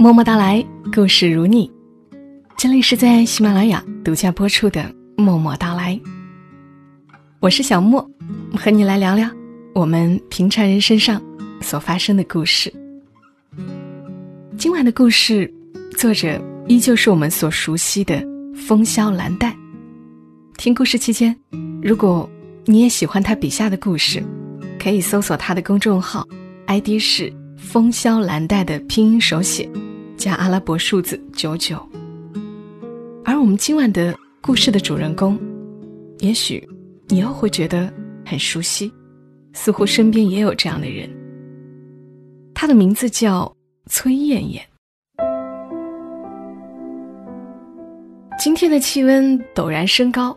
默默到来，故事如你。这里是在喜马拉雅独家播出的《默默到来》，我是小莫，和你来聊聊我们平常人身上所发生的故事。今晚的故事，作者依旧是我们所熟悉的风萧兰黛。听故事期间，如果你也喜欢他笔下的故事，可以搜索他的公众号，ID 是“风萧兰黛”的拼音手写加阿拉伯数字九九。而我们今晚的故事的主人公，也许你又会觉得很熟悉，似乎身边也有这样的人。他的名字叫崔艳艳。今天的气温陡然升高。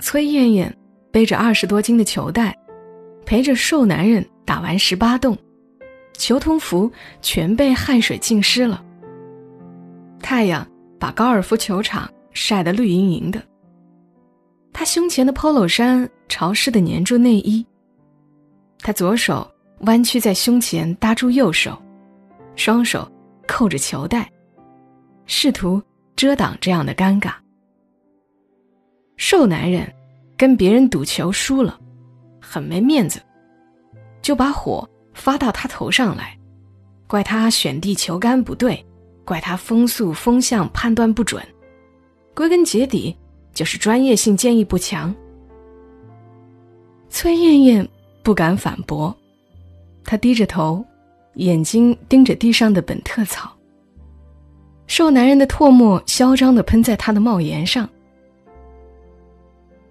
崔艳艳背着二十多斤的球袋，陪着瘦男人打完十八洞，球童服全被汗水浸湿了。太阳把高尔夫球场晒得绿莹莹的。他胸前的 polo 衫潮湿的粘住内衣。他左手弯曲在胸前搭住右手，双手扣着球袋，试图遮挡这样的尴尬。瘦男人跟别人赌球输了，很没面子，就把火发到他头上来，怪他选地球杆不对，怪他风速风向判断不准，归根结底就是专业性建议不强。崔艳艳不敢反驳，她低着头，眼睛盯着地上的本特草。瘦男人的唾沫嚣张地喷在他的帽檐上。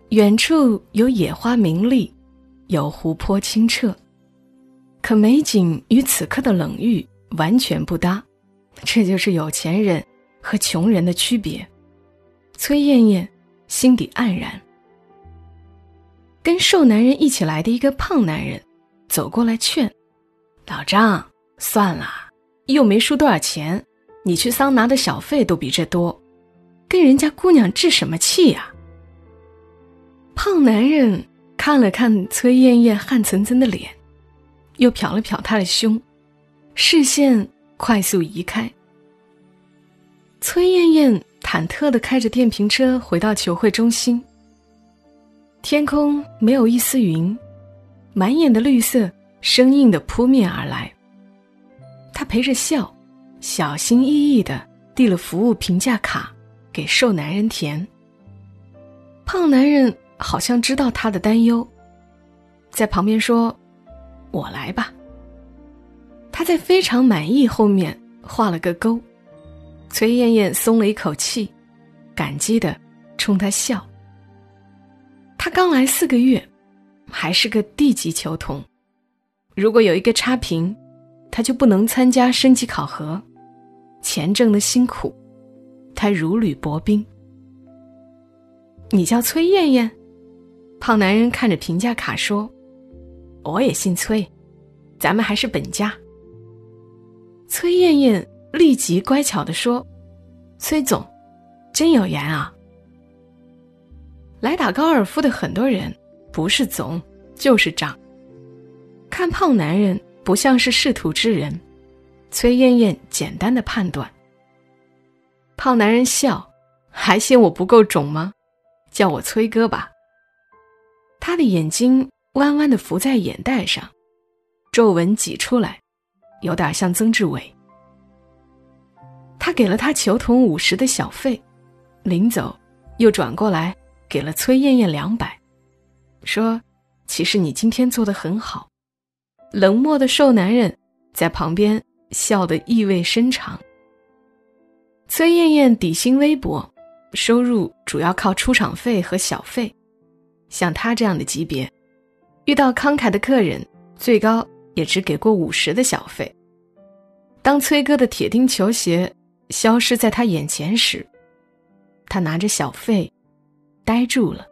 远处有野花明丽，有湖泊清澈，可美景与此刻的冷遇完全不搭。这就是有钱人和穷人的区别。崔艳艳心底黯然。跟瘦男人一起来的一个胖男人走过来劝：“老张，算了，又没输多少钱，你去桑拿的小费都比这多，跟人家姑娘置什么气呀？”胖男人看了看崔艳艳汗涔涔的脸，又瞟了瞟她的胸，视线快速移开。崔艳艳忐忑的开着电瓶车回到球会中心。天空没有一丝云，满眼的绿色生硬的扑面而来。她陪着笑，小心翼翼的递了服务评价卡给瘦男人填。胖男人。好像知道他的担忧，在旁边说：“我来吧。”他在非常满意后面画了个勾。崔艳艳松了一口气，感激的冲他笑。他刚来四个月，还是个地级球童，如果有一个差评，他就不能参加升级考核，钱挣的辛苦，他如履薄冰。你叫崔艳艳？胖男人看着评价卡说：“我也姓崔，咱们还是本家。”崔艳艳立即乖巧的说：“崔总，真有缘啊！来打高尔夫的很多人，不是总就是长。看胖男人不像是仕途之人，崔艳艳简单的判断。胖男人笑，还嫌我不够肿吗？叫我崔哥吧。”他的眼睛弯弯的浮在眼袋上，皱纹挤出来，有点像曾志伟。他给了他球童五十的小费，临走又转过来给了崔艳艳两百，说：“其实你今天做的很好。”冷漠的瘦男人在旁边笑得意味深长。崔艳艳底薪微薄，收入主要靠出场费和小费。像他这样的级别，遇到慷慨的客人，最高也只给过五十的小费。当崔哥的铁钉球鞋消失在他眼前时，他拿着小费，呆住了。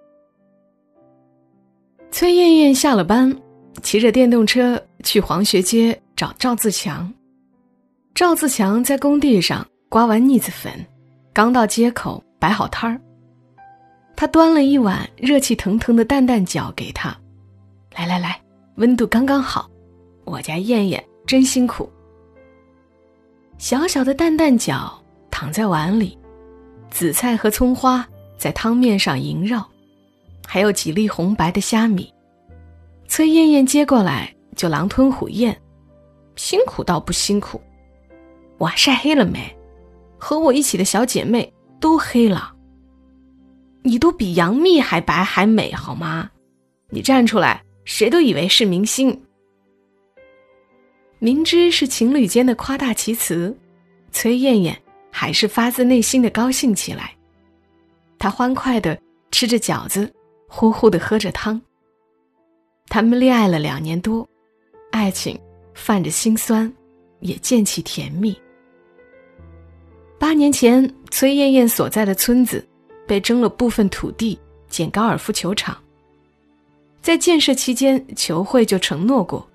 崔艳艳下了班，骑着电动车去黄学街找赵自强。赵自强在工地上刮完腻子粉，刚到街口摆好摊儿。他端了一碗热气腾腾的担担饺给他，来来来，温度刚刚好。我家燕燕真辛苦。小小的蛋蛋饺躺在碗里，紫菜和葱花在汤面上萦绕，还有几粒红白的虾米。崔艳艳接过来就狼吞虎咽，辛苦倒不辛苦。我，晒黑了没？和我一起的小姐妹都黑了。你都比杨幂还白还美好吗？你站出来，谁都以为是明星。明知是情侣间的夸大其词，崔艳艳还是发自内心的高兴起来。她欢快的吃着饺子，呼呼的喝着汤。他们恋爱了两年多，爱情泛着心酸，也渐起甜蜜。八年前，崔艳艳所在的村子被征了部分土地建高尔夫球场。在建设期间，球会就承诺过。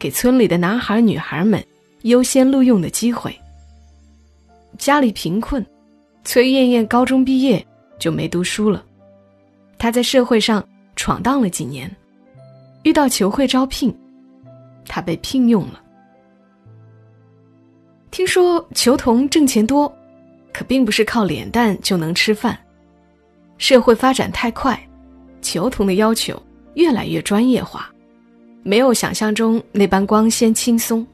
给村里的男孩女孩们优先录用的机会。家里贫困，崔艳艳高中毕业就没读书了。她在社会上闯荡了几年，遇到球会招聘，她被聘用了。听说球童挣钱多，可并不是靠脸蛋就能吃饭。社会发展太快，球童的要求越来越专业化。没有想象中那般光鲜轻松。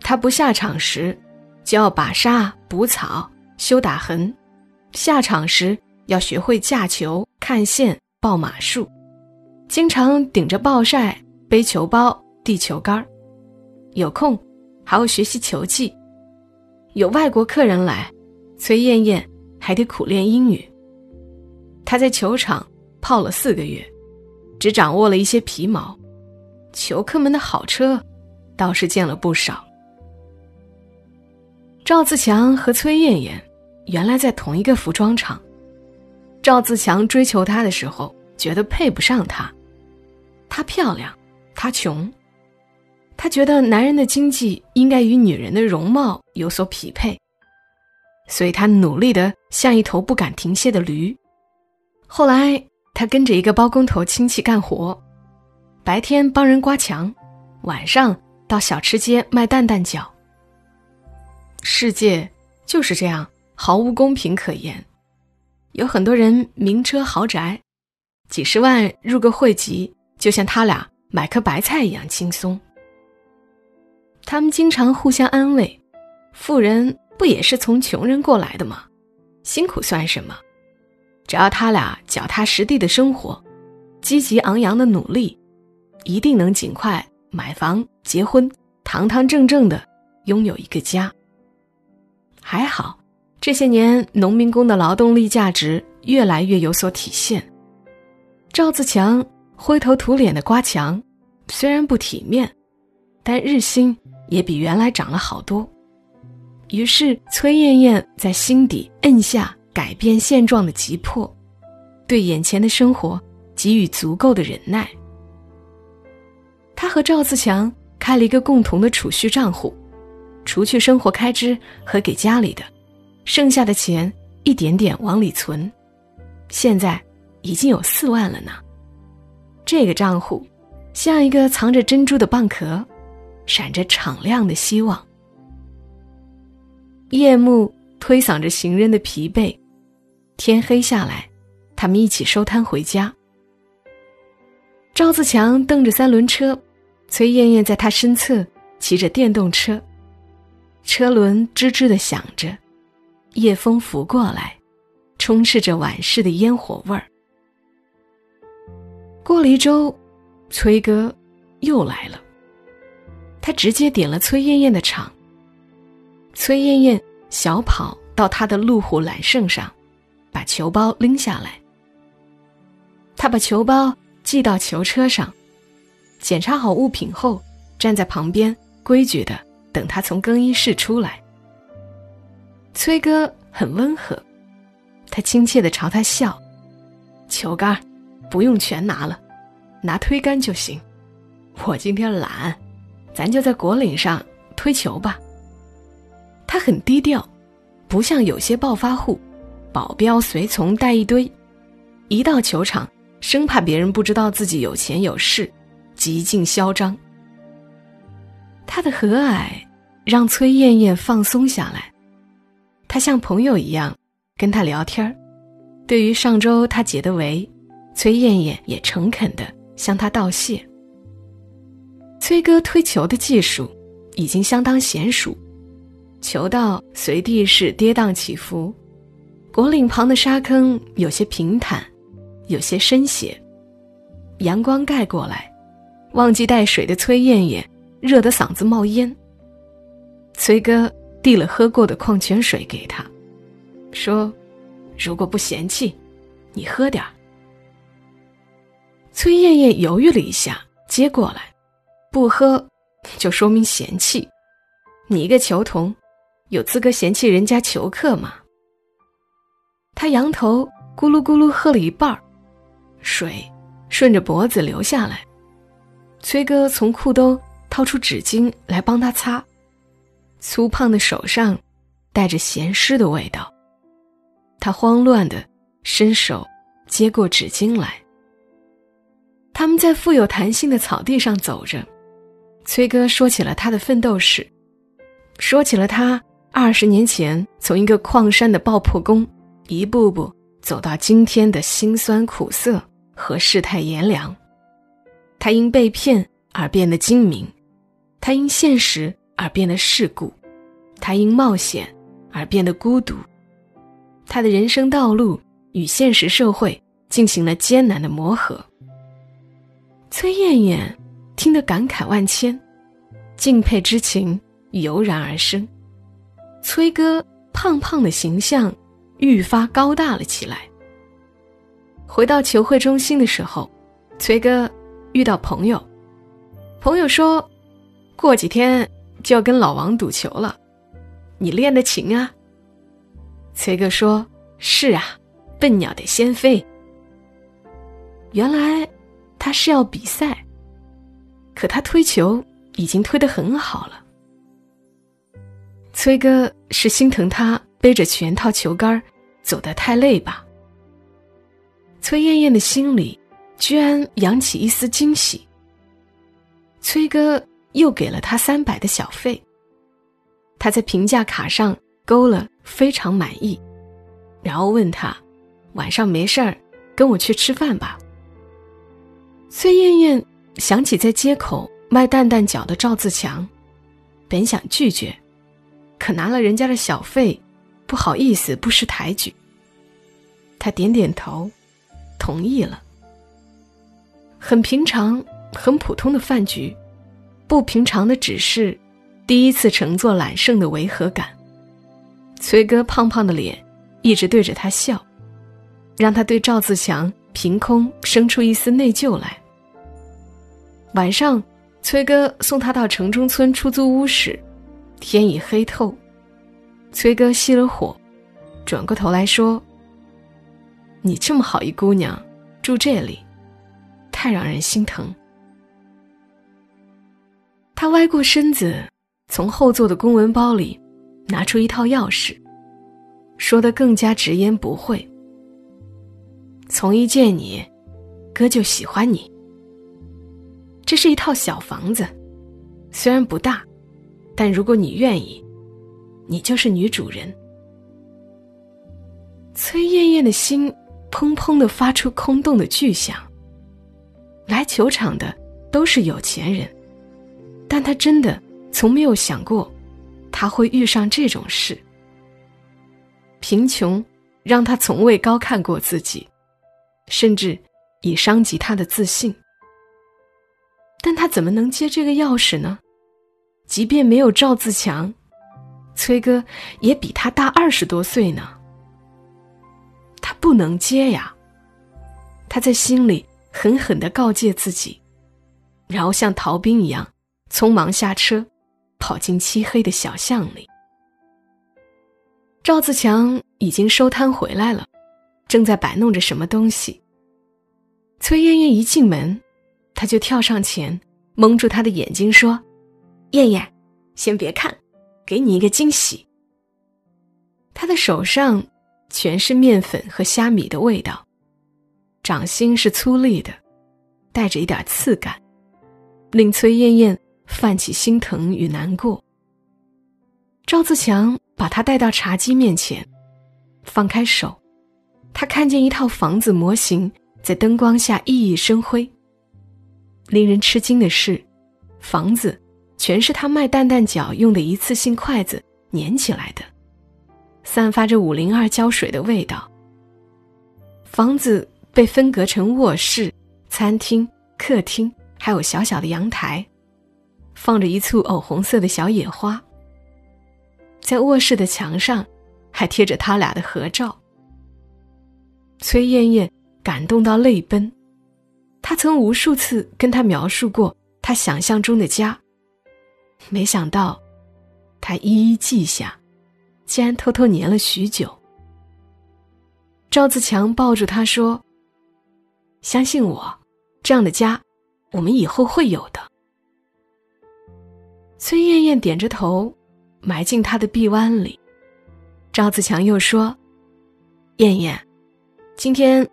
他不下场时，就要把沙、补草、修打痕；下场时要学会架球、看线、报码数。经常顶着暴晒背球包、递球杆儿，有空还要学习球技。有外国客人来，崔艳艳还得苦练英语。她在球场泡了四个月，只掌握了一些皮毛。球客们的好车，倒是见了不少。赵自强和崔艳艳原来在同一个服装厂。赵自强追求她的时候，觉得配不上她，她漂亮，他穷，他觉得男人的经济应该与女人的容貌有所匹配，所以他努力的像一头不敢停歇的驴。后来，他跟着一个包工头亲戚干活。白天帮人刮墙，晚上到小吃街卖蛋蛋饺。世界就是这样，毫无公平可言。有很多人名车豪宅，几十万入个会籍，就像他俩买颗白菜一样轻松。他们经常互相安慰：“富人不也是从穷人过来的吗？辛苦算什么？只要他俩脚踏实地的生活，积极昂扬的努力。”一定能尽快买房、结婚，堂堂正正的拥有一个家。还好，这些年农民工的劳动力价值越来越有所体现。赵自强灰头土脸的刮墙，虽然不体面，但日薪也比原来涨了好多。于是，崔艳艳在心底摁下改变现状的急迫，对眼前的生活给予足够的忍耐。他和赵自强开了一个共同的储蓄账户，除去生活开支和给家里的，剩下的钱一点点往里存，现在已经有四万了呢。这个账户像一个藏着珍珠的蚌壳，闪着敞亮的希望。夜幕推搡着行人的疲惫，天黑下来，他们一起收摊回家。赵自强蹬着三轮车。崔艳艳在他身侧骑着电动车，车轮吱吱的响着，夜风拂过来，充斥着晚市的烟火味儿。过了一周，崔哥又来了，他直接点了崔艳艳的场。崔艳艳小跑到他的路虎揽胜上，把球包拎下来。他把球包系到球车上。检查好物品后，站在旁边，规矩的等他从更衣室出来。崔哥很温和，他亲切的朝他笑：“球杆不用全拿了，拿推杆就行。我今天懒，咱就在果岭上推球吧。”他很低调，不像有些暴发户，保镖随从带一堆，一到球场，生怕别人不知道自己有钱有势。极尽嚣张。他的和蔼，让崔艳艳放松下来，他像朋友一样跟他聊天。对于上周他解的围，崔艳艳也诚恳地向他道谢。崔哥推球的技术已经相当娴熟，球道随地是跌宕起伏，果岭旁的沙坑有些平坦，有些深斜。阳光盖过来，忘记带水的崔艳艳热得嗓子冒烟。崔哥递了喝过的矿泉水给他，说：“如果不嫌弃，你喝点儿。”崔艳艳犹豫了一下，接过来，不喝，就说明嫌弃。你一个球童，有资格嫌弃人家球客吗？他仰头咕噜咕噜喝了一半儿，水顺着脖子流下来。崔哥从裤兜掏出纸巾来帮他擦。粗胖的手上带着咸湿的味道，他慌乱的伸手接过纸巾来。他们在富有弹性的草地上走着，崔哥说起了他的奋斗史，说起了他二十年前从一个矿山的爆破工，一步步走到今天的辛酸苦涩和世态炎凉。他因被骗而变得精明，他因现实。而变得世故，他因冒险而变得孤独，他的人生道路与现实社会进行了艰难的磨合。崔艳艳听得感慨万千，敬佩之情油然而生。崔哥胖胖的形象愈发高大了起来。回到球会中心的时候，崔哥遇到朋友，朋友说，过几天。就要跟老王赌球了，你练得勤啊？崔哥说：“是啊，笨鸟得先飞。”原来他是要比赛，可他推球已经推得很好了。崔哥是心疼他背着全套球杆走得太累吧？崔艳艳的心里居然扬起一丝惊喜。崔哥。又给了他三百的小费，他在评价卡上勾了非常满意，然后问他：“晚上没事儿，跟我去吃饭吧。”崔艳艳想起在街口卖蛋蛋饺的赵自强，本想拒绝，可拿了人家的小费，不好意思不识抬举。他点点头，同意了。很平常、很普通的饭局。不平常的只是，第一次乘坐揽胜的违和感。崔哥胖胖的脸一直对着他笑，让他对赵自强凭空生出一丝内疚来。晚上，崔哥送他到城中村出租屋时，天已黑透。崔哥熄了火，转过头来说：“你这么好一姑娘，住这里，太让人心疼。”他歪过身子，从后座的公文包里拿出一套钥匙，说的更加直言不讳：“从一见你，哥就喜欢你。这是一套小房子，虽然不大，但如果你愿意，你就是女主人。”崔艳艳的心砰砰的发出空洞的巨响。来球场的都是有钱人。但他真的从没有想过，他会遇上这种事。贫穷让他从未高看过自己，甚至已伤及他的自信。但他怎么能接这个钥匙呢？即便没有赵自强，崔哥也比他大二十多岁呢。他不能接呀！他在心里狠狠的告诫自己，然后像逃兵一样。匆忙下车，跑进漆黑的小巷里。赵自强已经收摊回来了，正在摆弄着什么东西。崔艳艳一进门，他就跳上前，蒙住她的眼睛说：“艳艳，先别看，给你一个惊喜。”他的手上全是面粉和虾米的味道，掌心是粗粝的，带着一点刺感，令崔艳艳。泛起心疼与难过，赵自强把他带到茶几面前，放开手，他看见一套房子模型在灯光下熠熠生辉。令人吃惊的是，房子全是他卖蛋蛋饺用的一次性筷子粘起来的，散发着五零二胶水的味道。房子被分隔成卧室、餐厅、客厅，还有小小的阳台，放着一簇藕红色的小野花。在卧室的墙上，还贴着他俩的合照。崔艳艳感动到泪奔。他曾无数次跟他描述过他想象中的家，没想到，他一一记下，竟然偷偷粘了许久。赵自强抱住他说：“相信我，这样的家，我们以后会有的。”崔艳艳点着头，埋进他的臂弯里。赵自强又说：“艳艳，今天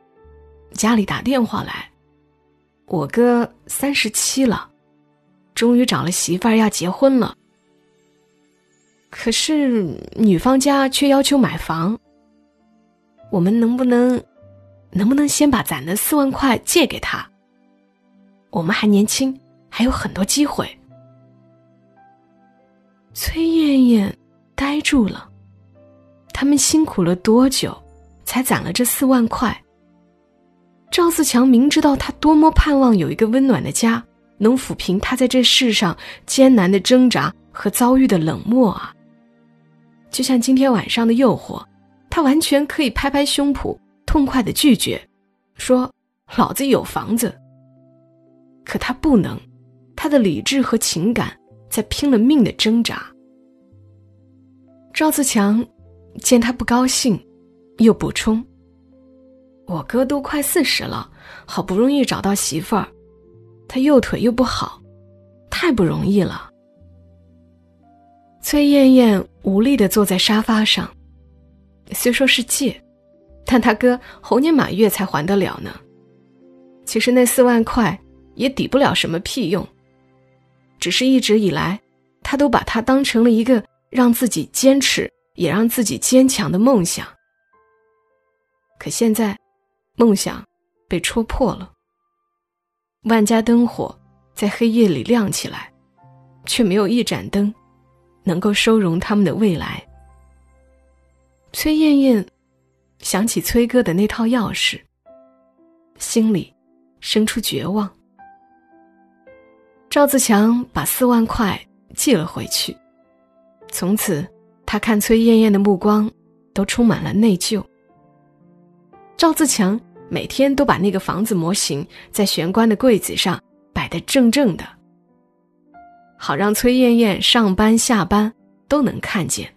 家里打电话来。”我哥三十七了，终于找了媳妇儿要结婚了。可是女方家却要求买房。我们能不能，能不能先把攒的四万块借给他？我们还年轻，还有很多机会。崔艳艳呆住了，他们辛苦了多久，才攒了这四万块？赵自强明知道他多么盼望有一个温暖的家，能抚平他在这世上艰难的挣扎和遭遇的冷漠啊。就像今天晚上的诱惑，他完全可以拍拍胸脯，痛快的拒绝，说：“老子有房子。”可他不能，他的理智和情感在拼了命的挣扎。赵自强见他不高兴，又补充。我哥都快四十了，好不容易找到媳妇儿，他右腿又不好，太不容易了。崔艳艳无力的坐在沙发上，虽说是借，但他哥猴年马月才还得了呢。其实那四万块也抵不了什么屁用，只是一直以来，他都把它当成了一个让自己坚持也让自己坚强的梦想。可现在。梦想被戳破了。万家灯火在黑夜里亮起来，却没有一盏灯能够收容他们的未来。崔艳艳想起崔哥的那套钥匙，心里生出绝望。赵自强把四万块寄了回去，从此他看崔艳艳的目光都充满了内疚。赵自强。每天都把那个房子模型在玄关的柜子上摆得正正的，好让崔艳艳上班下班都能看见。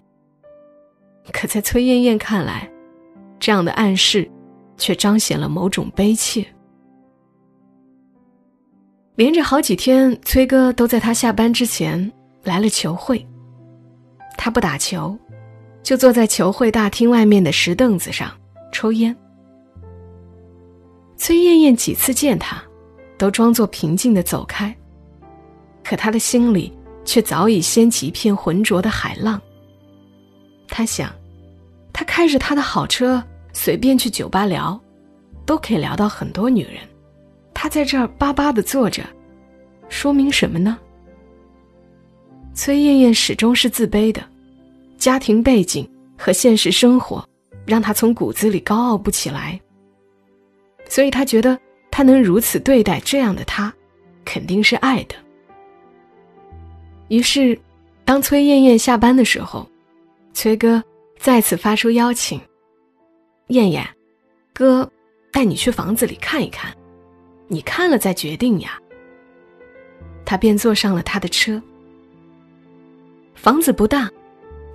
可在崔艳艳看来，这样的暗示却彰显了某种悲切。连着好几天，崔哥都在他下班之前来了球会。他不打球，就坐在球会大厅外面的石凳子上抽烟。崔艳艳几次见他，都装作平静的走开。可他的心里却早已掀起一片浑浊的海浪。他想，他开着他的好车，随便去酒吧聊，都可以聊到很多女人。他在这儿巴巴的坐着，说明什么呢？崔艳艳始终是自卑的，家庭背景和现实生活，让她从骨子里高傲不起来。所以他觉得，他能如此对待这样的他，肯定是爱的。于是，当崔艳艳下班的时候，崔哥再次发出邀请：“艳艳，哥带你去房子里看一看，你看了再决定呀。”他便坐上了他的车。房子不大，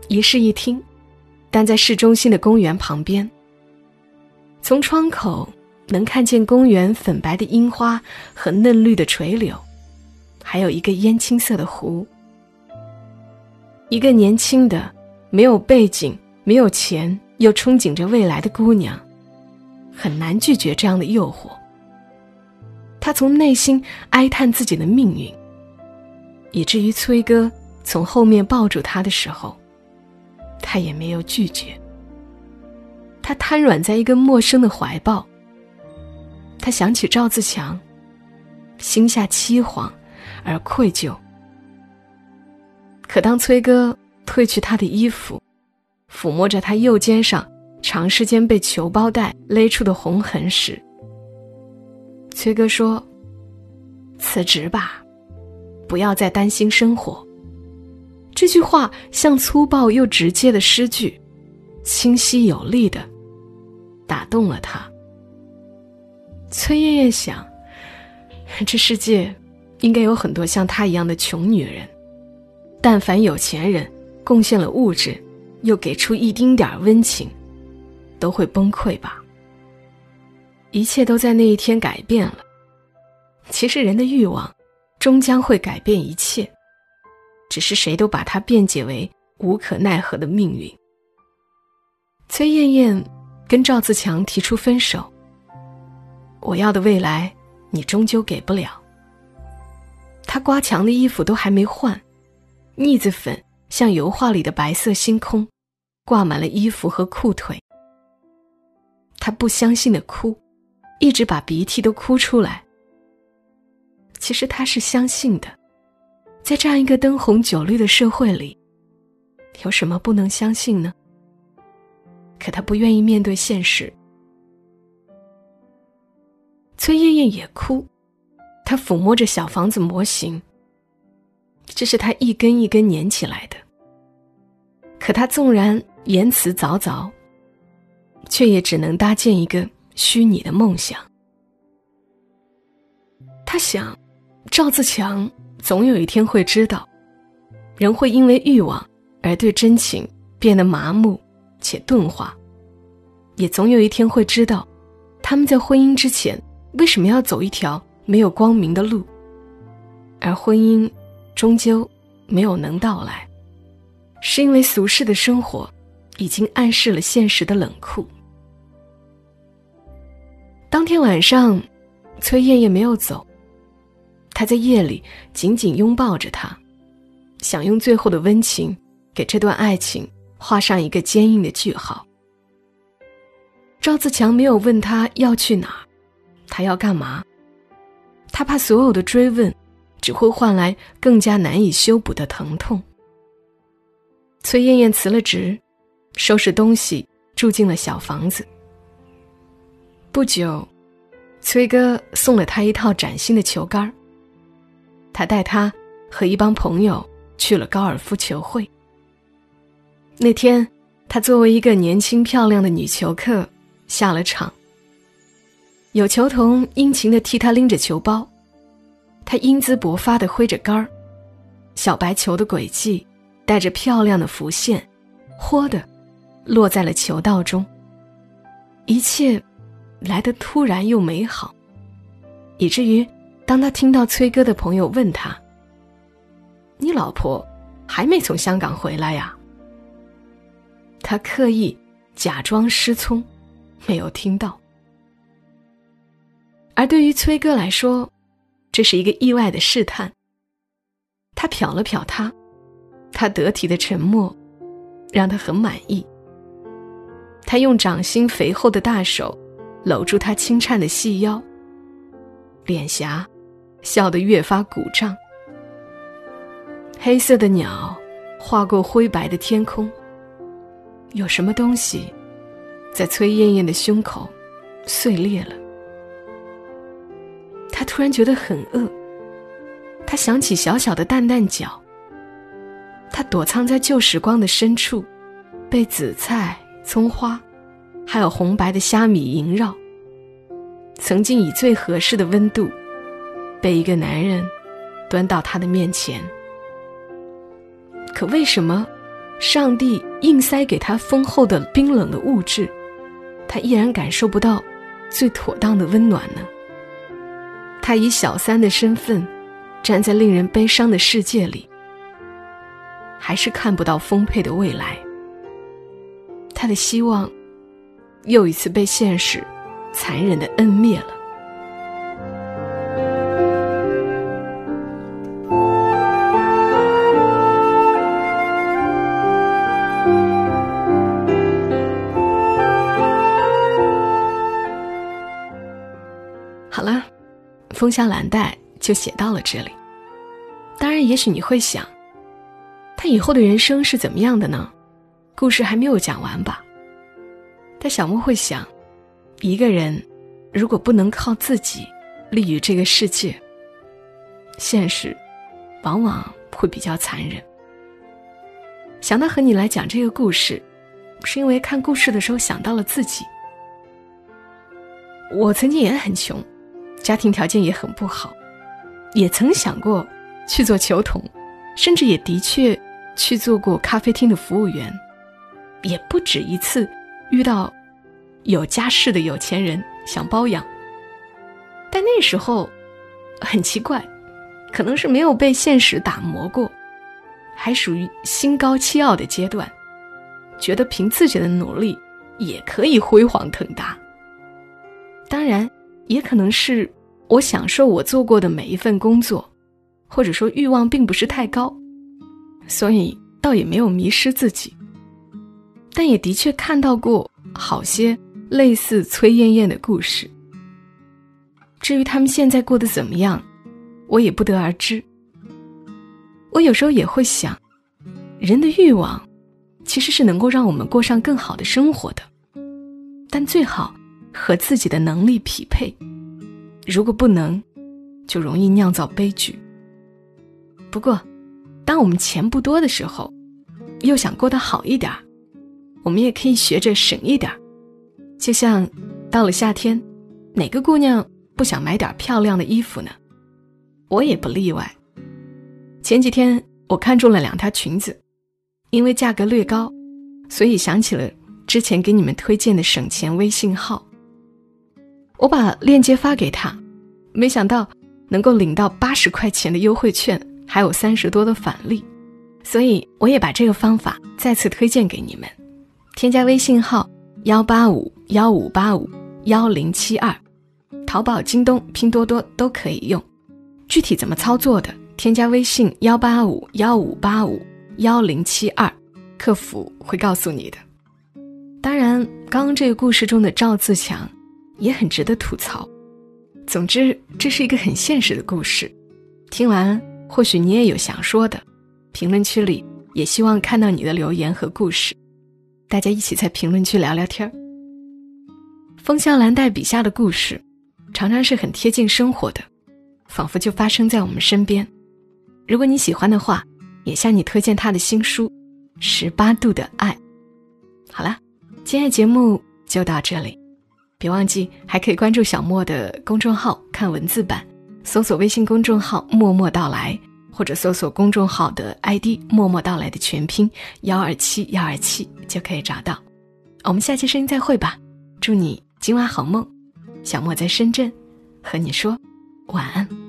一室一厅，但在市中心的公园旁边。从窗口。能看见公园粉白的樱花和嫩绿的垂柳，还有一个烟青色的湖。一个年轻的、没有背景、没有钱又憧憬着未来的姑娘，很难拒绝这样的诱惑。她从内心哀叹自己的命运，以至于崔哥从后面抱住她的时候，他也没有拒绝。他瘫软在一个陌生的怀抱。他想起赵自强，心下凄惶而愧疚。可当崔哥褪去他的衣服，抚摸着他右肩上长时间被球包带勒出的红痕时，崔哥说：“辞职吧，不要再担心生活。”这句话像粗暴又直接的诗句，清晰有力的打动了他。崔艳艳想，这世界应该有很多像她一样的穷女人，但凡有钱人贡献了物质，又给出一丁点温情，都会崩溃吧。一切都在那一天改变了。其实人的欲望，终将会改变一切。只是谁都把它辩解为无可奈何的命运。崔艳艳跟赵自强提出分手。我要的未来，你终究给不了。他刮墙的衣服都还没换，腻子粉像油画里的白色星空，挂满了衣服和裤腿。他不相信的哭，一直把鼻涕都哭出来。其实他是相信的。在这样一个灯红酒绿的社会里，有什么不能相信呢？可他不愿意面对现实。崔艳艳也哭，她抚摸着小房子模型。这是他一根一根粘起来的。可他纵然言辞凿凿，却也只能搭建一个虚拟的梦想。他想，赵自强。总有一天会知道，人会因为欲望而对真情变得麻木且钝化，也总有一天会知道，他们在婚姻之前为什么要走一条没有光明的路，而婚姻终究没有能到来，是因为俗世的生活已经暗示了现实的冷酷。当天晚上，崔艳艳没有走。他在夜里紧紧拥抱着她，想用最后的温情给这段爱情画上一个坚硬的句号。赵自强没有问他要去哪儿，他要干嘛，他怕所有的追问只会换来更加难以修补的疼痛。崔艳艳辞了职，收拾东西住进了小房子。不久，崔哥送了他一套崭新的球杆。他带她和一帮朋友去了高尔夫球会。那天，她作为一个年轻漂亮的女球客下了场。有球童殷勤的替她拎着球包，他英姿勃发的挥着杆儿，小白球的轨迹带着漂亮的浮线，豁的落在了球道中。一切来得突然又美好，以至于。当他听到崔哥的朋友问他：“你老婆还没从香港回来呀？”他刻意假装失聪，没有听到。而对于崔哥来说，这是一个意外的试探。他瞟了瞟他，他得体的沉默让他很满意。他用掌心肥厚的大手搂住他轻颤的细腰，脸颊。笑得越发鼓胀。黑色的鸟划过灰白的天空。有什么东西在崔艳艳的胸口碎裂了？她突然觉得很饿。她想起小小的蛋蛋脚。她躲藏在旧时光的深处，被紫菜、葱花，还有红白的虾米萦绕。曾经以最合适的温度。被一个男人端到他的面前，可为什么上帝硬塞给他丰厚的冰冷的物质，他依然感受不到最妥当的温暖呢？他以小三的身份站在令人悲伤的世界里，还是看不到丰沛的未来。他的希望又一次被现实残忍的摁灭了。风香蓝带就写到了这里。当然，也许你会想，他以后的人生是怎么样的呢？故事还没有讲完吧？但小莫会想，一个人如果不能靠自己立于这个世界，现实往往会比较残忍。想到和你来讲这个故事，是因为看故事的时候想到了自己。我曾经也很穷，家庭条件也很不好，也曾想过去做球童，甚至也的确去做过咖啡厅的服务员，也不止一次。遇到有家室的有钱人想包养，但那时候很奇怪，可能是没有被现实打磨过，还属于心高气傲的阶段，觉得凭自己的努力也可以辉煌腾达。当然，也可能是我享受我做过的每一份工作，或者说欲望并不是太高，所以倒也没有迷失自己。但也的确看到过好些类似崔艳艳的故事。至于他们现在过得怎么样，我也不得而知。我有时候也会想，人的欲望其实是能够让我们过上更好的生活的，但最好和自己的能力匹配。如果不能，就容易酿造悲剧。不过，当我们钱不多的时候，又想过得好一点。我们也可以学着省一点，就像到了夏天，哪个姑娘不想买点漂亮的衣服呢？我也不例外。前几天我看中了两条裙子，因为价格略高，所以想起了之前给你们推荐的省钱微信号。我把链接发给他，没想到能够领到八十块钱的优惠券，还有三十多的返利，所以我也把这个方法再次推荐给你们。添加微信号幺八五幺五八五幺零七二，淘宝、京东、拼多多都可以用。具体怎么操作的？添加微信幺八五幺五八五幺零七二，客服会告诉你的。当然，刚刚这个故事中的赵自强也很值得吐槽。总之，这是一个很现实的故事。听完，或许你也有想说的。评论区里也希望看到你的留言和故事。大家一起在评论区聊聊天儿。风向蓝带笔下的故事，常常是很贴近生活的，仿佛就发生在我们身边。如果你喜欢的话，也向你推荐他的新书《十八度的爱》。好了，今天的节目就到这里，别忘记还可以关注小莫的公众号看文字版，搜索微信公众号“默默到来”。或者搜索公众号的 ID“ 默默到来”的全拼幺二七幺二七就可以找到。我们下期声音再会吧，祝你今晚好梦。小莫在深圳，和你说晚安。